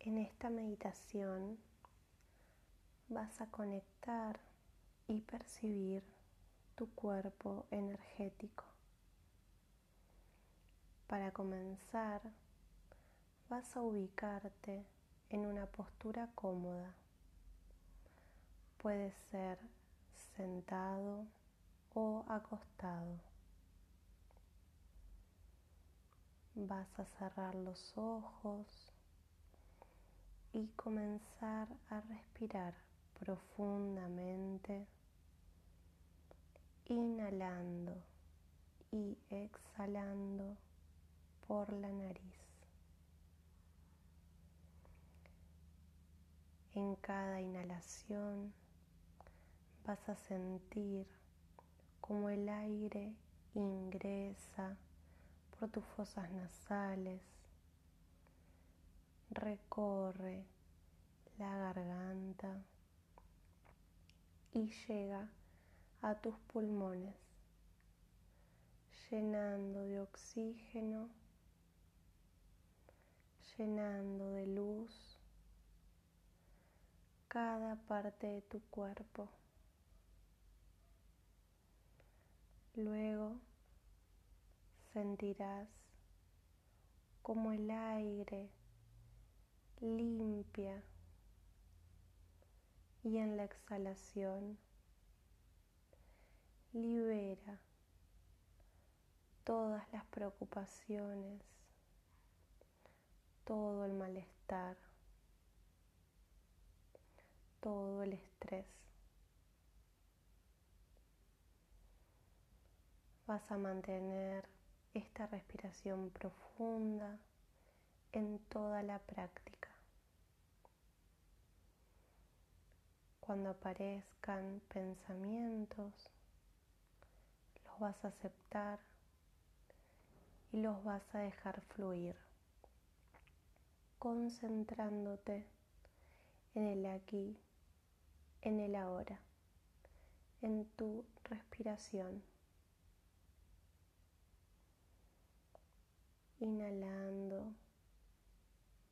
En esta meditación vas a conectar y percibir tu cuerpo energético. Para comenzar, vas a ubicarte en una postura cómoda. Puede ser sentado o acostado. Vas a cerrar los ojos y comenzar a respirar profundamente, inhalando y exhalando por la nariz. En cada inhalación vas a sentir como el aire ingresa por tus fosas nasales, recorre la garganta y llega a tus pulmones, llenando de oxígeno, llenando de luz cada parte de tu cuerpo. Luego sentirás como el aire limpia y en la exhalación libera todas las preocupaciones, todo el malestar, todo el estrés. Vas a mantener esta respiración profunda en toda la práctica. Cuando aparezcan pensamientos, los vas a aceptar y los vas a dejar fluir, concentrándote en el aquí, en el ahora, en tu respiración. inhalando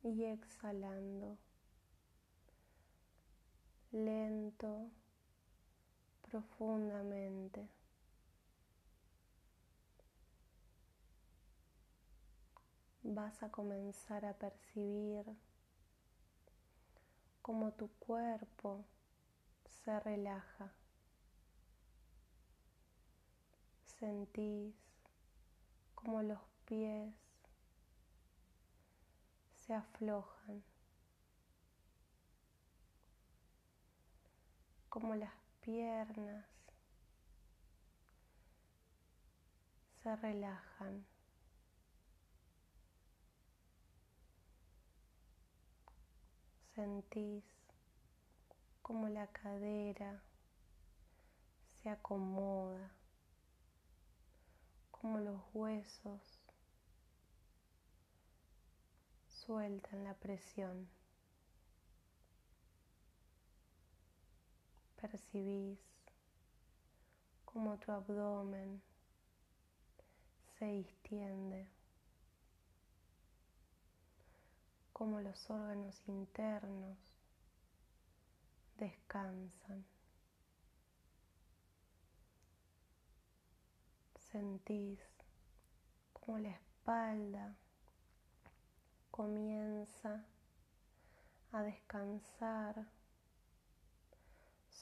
y exhalando, lento, profundamente. Vas a comenzar a percibir cómo tu cuerpo se relaja. Sentís como los pies se aflojan, como las piernas se relajan. Sentís como la cadera se acomoda, como los huesos sueltan la presión. Percibís como tu abdomen se distiende, como los órganos internos descansan. Sentís como la espalda comienza a descansar,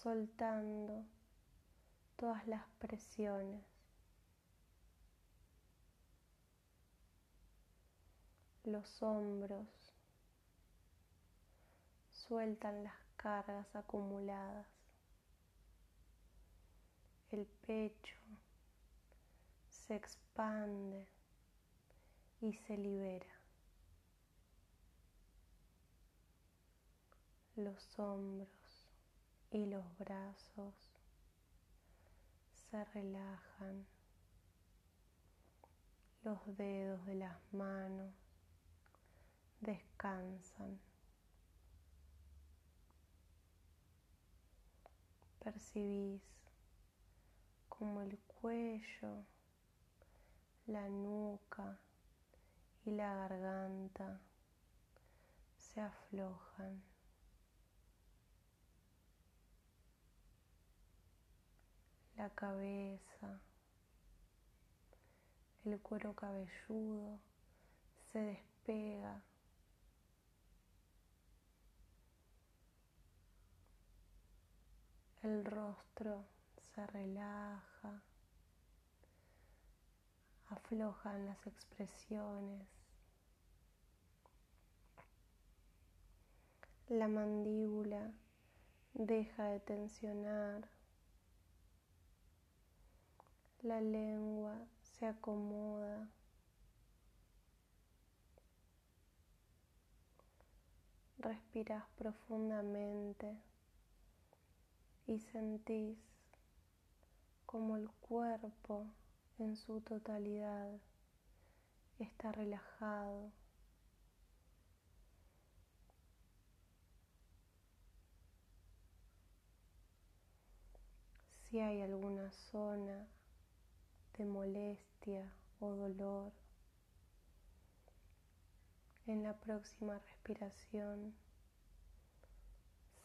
soltando todas las presiones. Los hombros sueltan las cargas acumuladas. El pecho se expande y se libera. los hombros y los brazos se relajan, los dedos de las manos descansan. Percibís como el cuello, la nuca y la garganta se aflojan. La cabeza, el cuero cabelludo se despega. El rostro se relaja, aflojan las expresiones. La mandíbula deja de tensionar. La lengua se acomoda. Respiras profundamente y sentís como el cuerpo en su totalidad está relajado. Si hay alguna zona de molestia o dolor, en la próxima respiración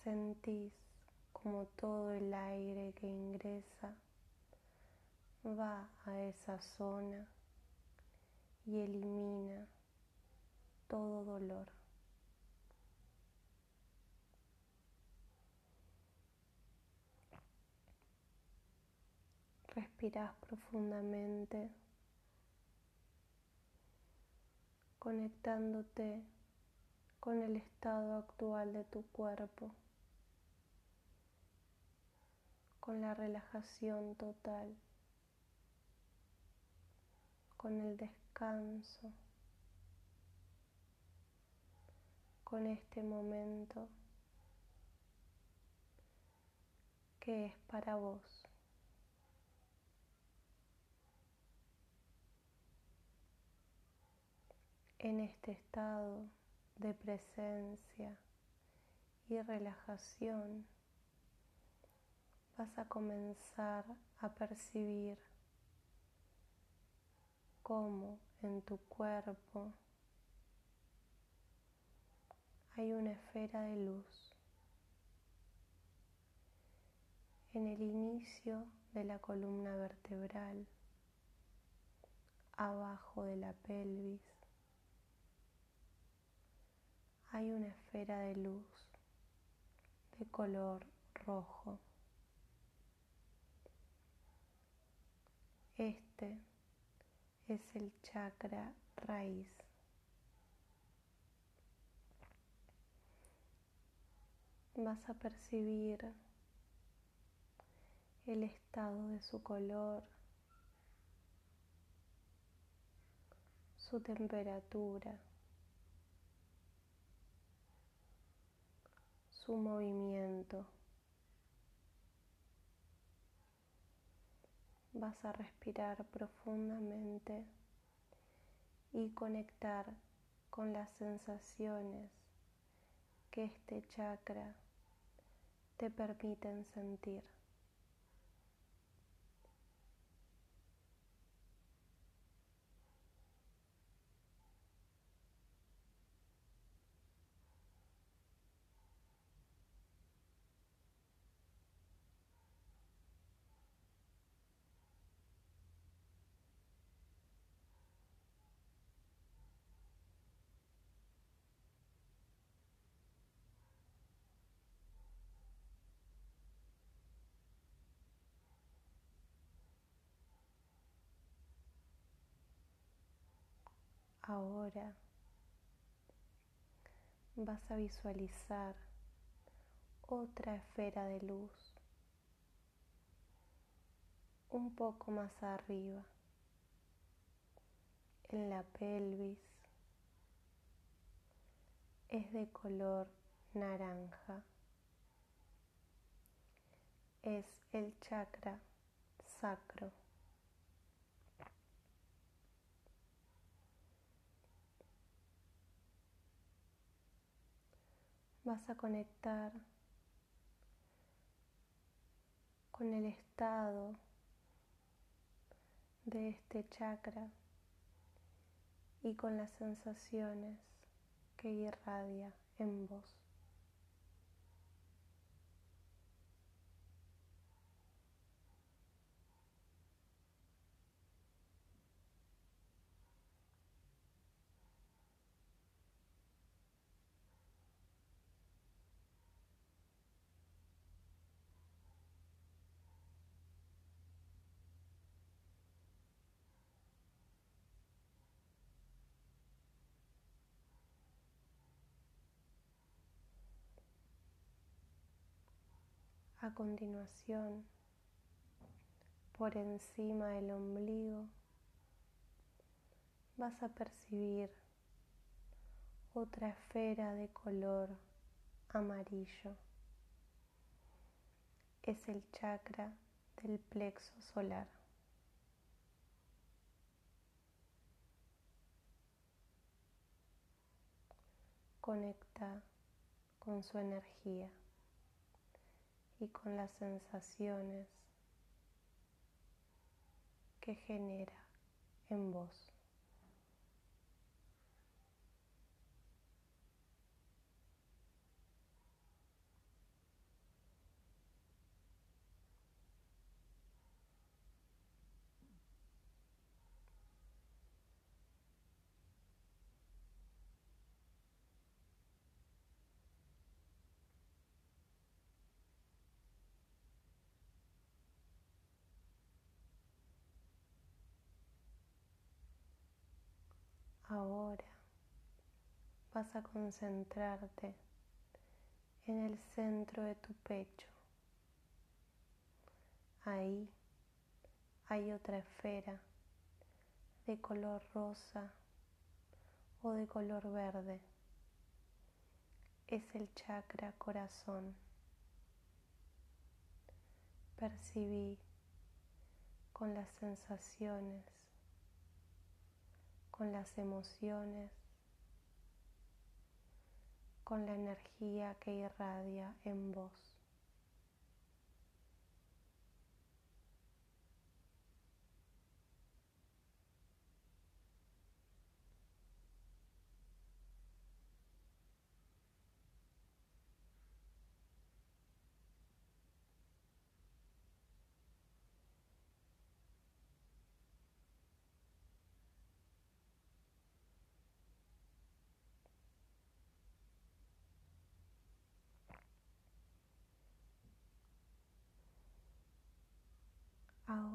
sentís como todo el aire que ingresa va a esa zona y elimina todo dolor. Respiras profundamente, conectándote con el estado actual de tu cuerpo, con la relajación total, con el descanso, con este momento que es para vos. En este estado de presencia y relajación vas a comenzar a percibir cómo en tu cuerpo hay una esfera de luz. En el inicio de la columna vertebral, abajo de la pelvis, hay una esfera de luz de color rojo. Este es el chakra raíz. Vas a percibir el estado de su color, su temperatura. Su movimiento. Vas a respirar profundamente y conectar con las sensaciones que este chakra te permiten sentir. Ahora. Vas a visualizar otra esfera de luz un poco más arriba en la pelvis. Es de color naranja. Es el chakra sacro vas a conectar con el estado de este chakra y con las sensaciones que irradia en vos. A continuación, por encima del ombligo, vas a percibir otra esfera de color amarillo. Es el chakra del plexo solar. Conecta con su energía y con las sensaciones que genera en vos. Ahora vas a concentrarte en el centro de tu pecho. Ahí hay otra esfera de color rosa o de color verde. Es el chakra corazón. Percibí con las sensaciones con las emociones, con la energía que irradia en vos.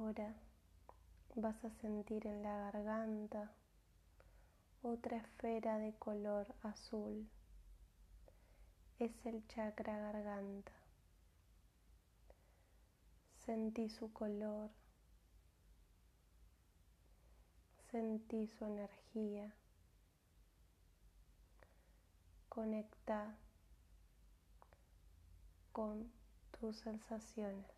Ahora vas a sentir en la garganta otra esfera de color azul. Es el chakra garganta. Sentí su color. Sentí su energía. Conecta con tus sensaciones.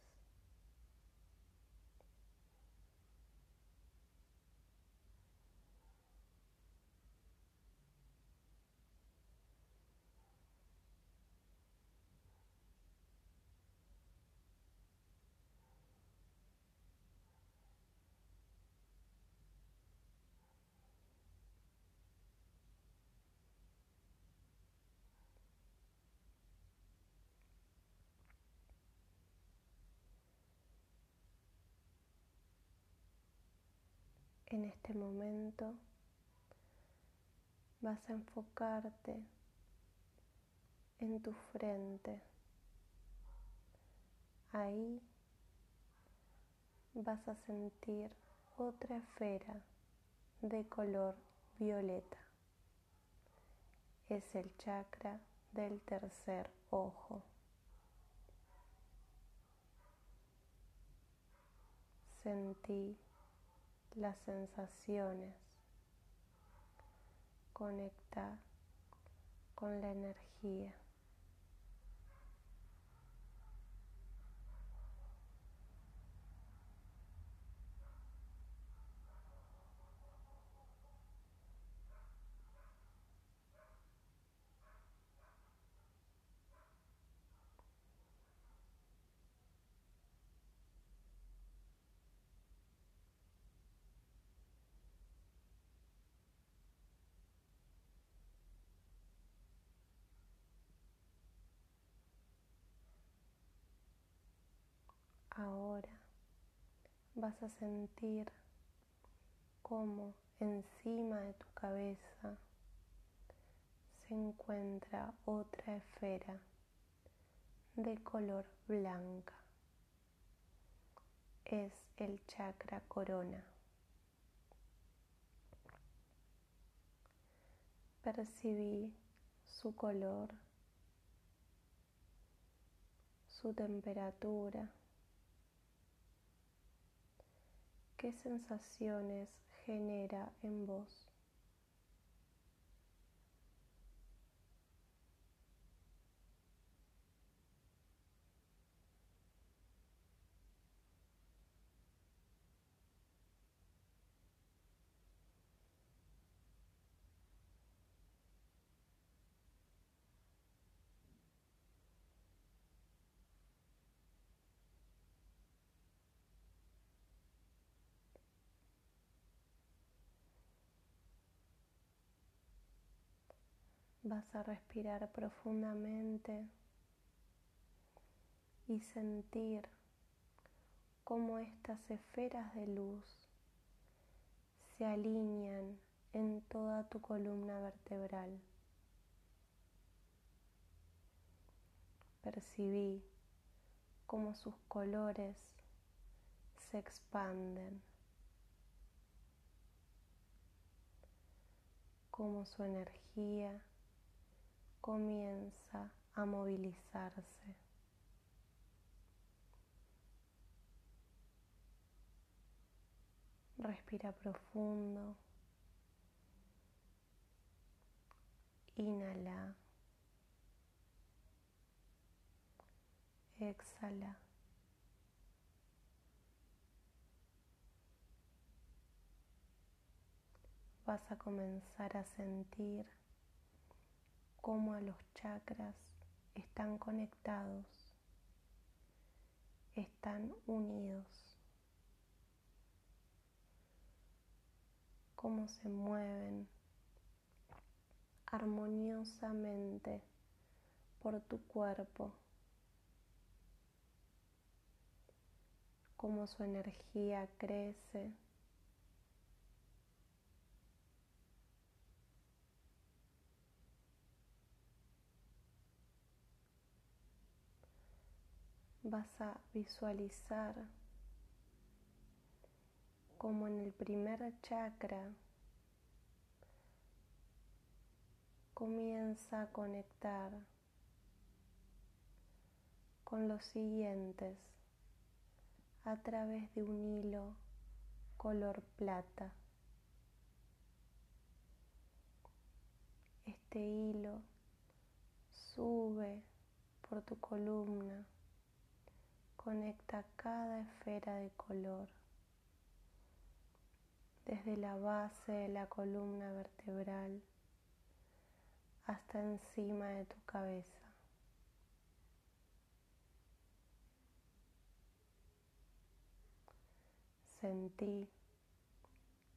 En este momento vas a enfocarte en tu frente. Ahí vas a sentir otra esfera de color violeta. Es el chakra del tercer ojo. Sentí las sensaciones, conecta con la energía. Ahora vas a sentir cómo encima de tu cabeza se encuentra otra esfera de color blanca. Es el chakra corona. Percibí su color, su temperatura, qué sensaciones genera en vos. Vas a respirar profundamente y sentir cómo estas esferas de luz se alinean en toda tu columna vertebral. Percibí cómo sus colores se expanden, cómo su energía comienza a movilizarse. Respira profundo. Inhala. Exhala. Vas a comenzar a sentir cómo los chakras están conectados, están unidos, cómo se mueven armoniosamente por tu cuerpo, cómo su energía crece vas a visualizar como en el primer chakra comienza a conectar con los siguientes a través de un hilo color plata. Este hilo sube por tu columna conecta cada esfera de color, desde la base de la columna vertebral hasta encima de tu cabeza. Sentí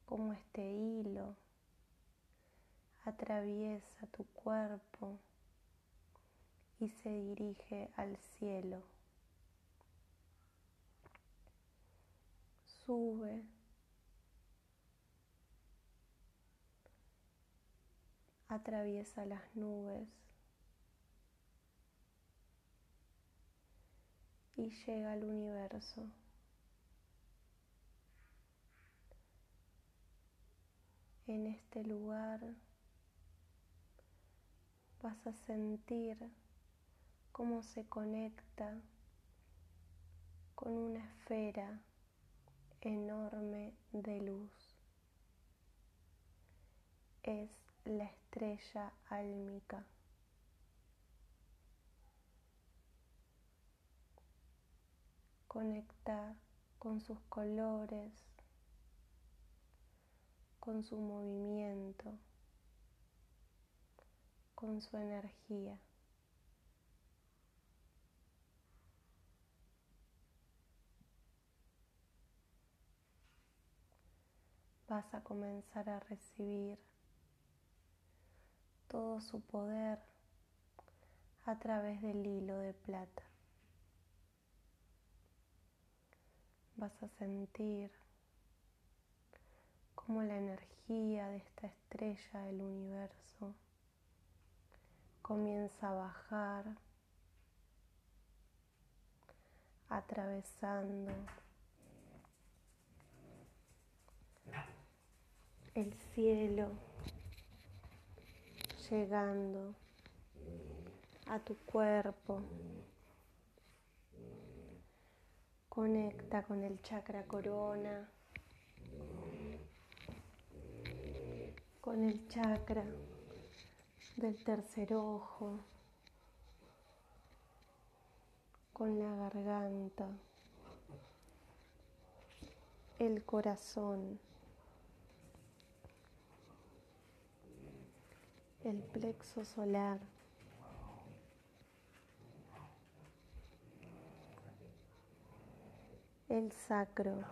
como este hilo atraviesa tu cuerpo y se dirige al cielo. Sube. Atraviesa las nubes y llega al universo. En este lugar vas a sentir cómo se conecta con una esfera enorme de luz. Es la estrella álmica. Conecta con sus colores, con su movimiento, con su energía. Vas a comenzar a recibir todo su poder a través del hilo de plata. vas a sentir cómo la energía de esta estrella del universo comienza a bajar, atravesando el cielo, llegando a tu cuerpo. Conecta con el chakra corona, con el chakra del tercer ojo, con la garganta, el corazón, el plexo solar. el sacro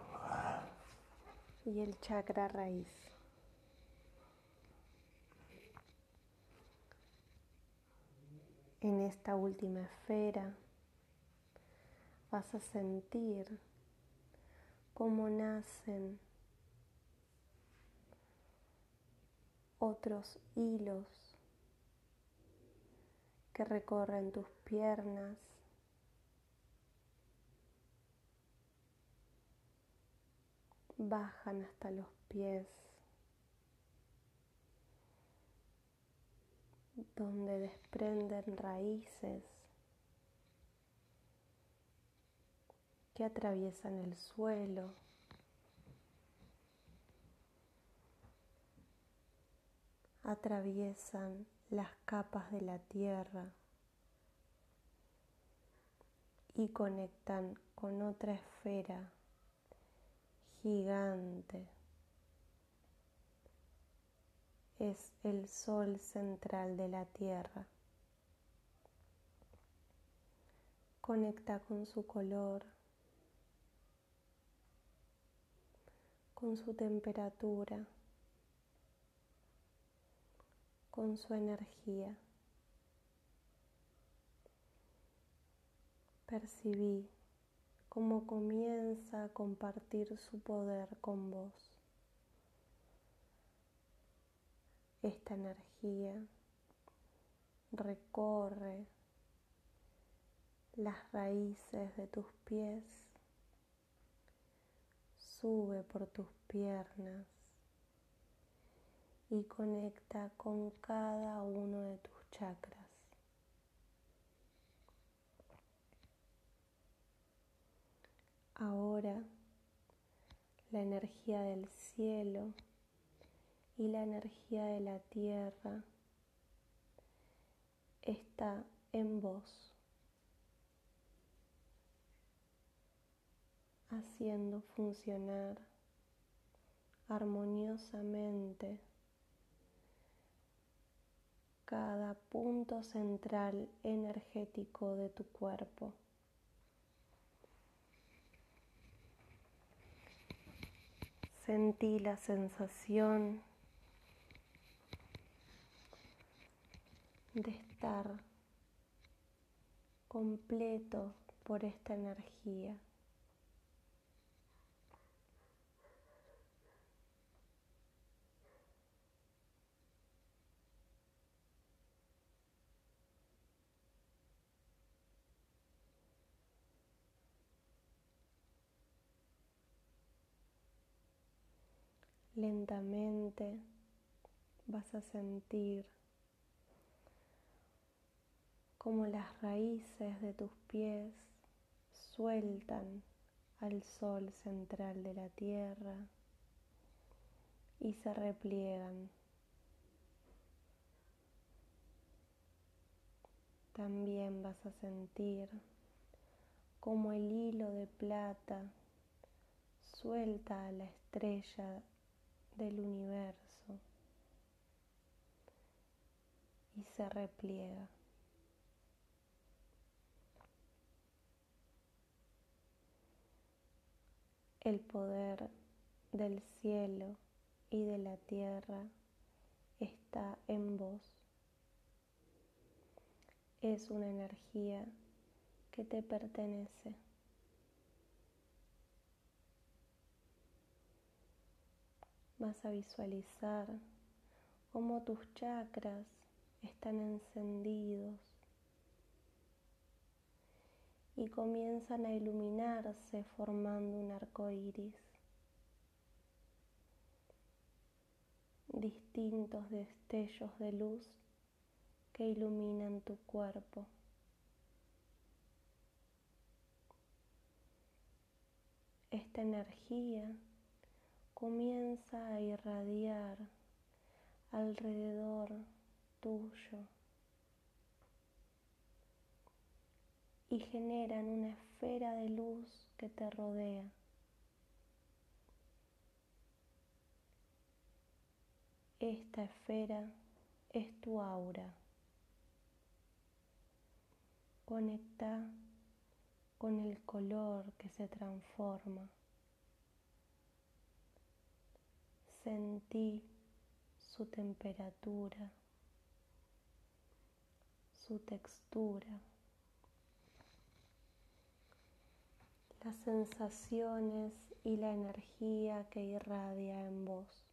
y el chakra raíz. En esta última esfera vas a sentir cómo nacen otros hilos que recorren tus piernas bajan hasta los pies, donde desprenden raíces que atraviesan el suelo. Atraviesan las capas de la tierra y conectan con otra esfera gigante. Es el sol central de la Tierra. Conecta con su color, con su temperatura, con su energía. Percibí cómo comienza a compartir su poder con vos. Esta energía recorre las raíces de tus pies, sube por tus piernas y conecta con cada uno de tus chakras. Ahora la energía del cielo y la energía de la tierra está en vos, haciendo funcionar armoniosamente cada punto central energético de tu cuerpo. Sentí la sensación de estar completo por esta energía. Lentamente vas a sentir como las raíces de tus pies sueltan al sol central de la tierra y se repliegan. También vas a sentir como el hilo de plata suelta a la estrella del universo y se repliega. El poder del cielo y de la tierra está en vos. Es una energía que te pertenece. Vas a visualizar cómo tus chakras están encendidos y comienzan a iluminarse formando un arco iris. Distintos destellos de luz que iluminan tu cuerpo. Esta energía comienza a irradiar alrededor tuyo y generan una esfera de luz que te rodea. Esta esfera es tu aura. Conecta con el color que se transforma. Sentí su temperatura, su textura, las sensaciones y la energía que irradia en vos.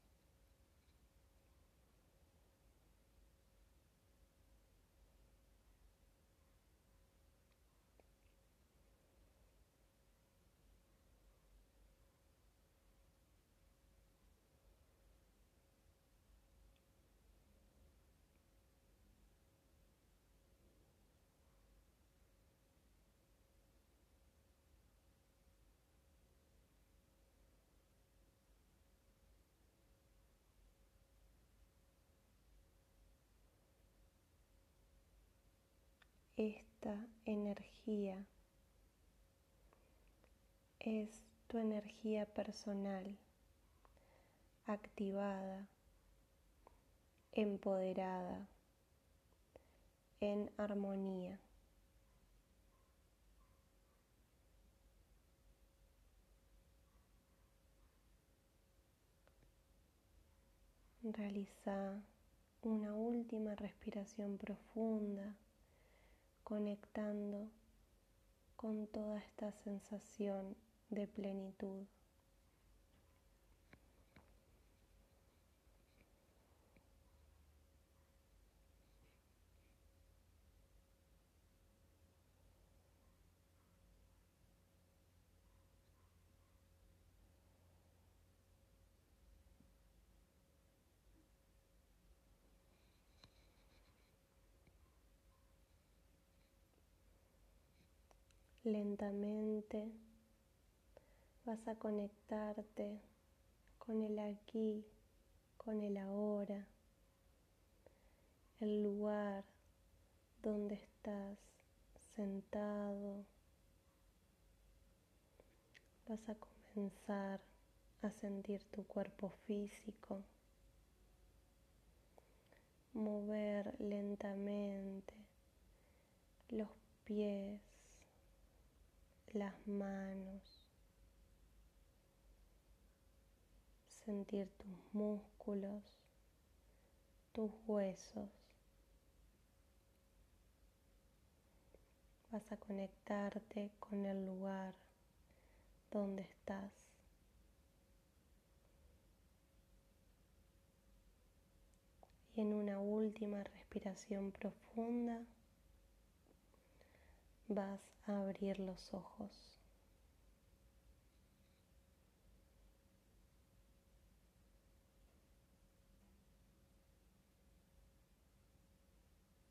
Esta energía es tu energía personal, activada, empoderada, en armonía. Realiza una última respiración profunda conectando con toda esta sensación de plenitud. Lentamente vas a conectarte con el aquí, con el ahora, el lugar donde estás sentado. Vas a comenzar a sentir tu cuerpo físico, mover lentamente los pies, las manos, sentir tus músculos, tus huesos. Vas a conectarte con el lugar donde estás. Y en una última respiración profunda vas a abrir los ojos.